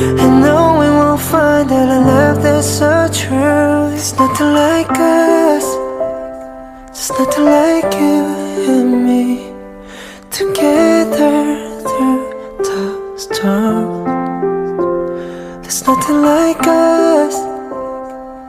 And no, we won't find that a love that's so true. It's nothing like us. It's nothing like you and me. Together through the storm. There's nothing like us.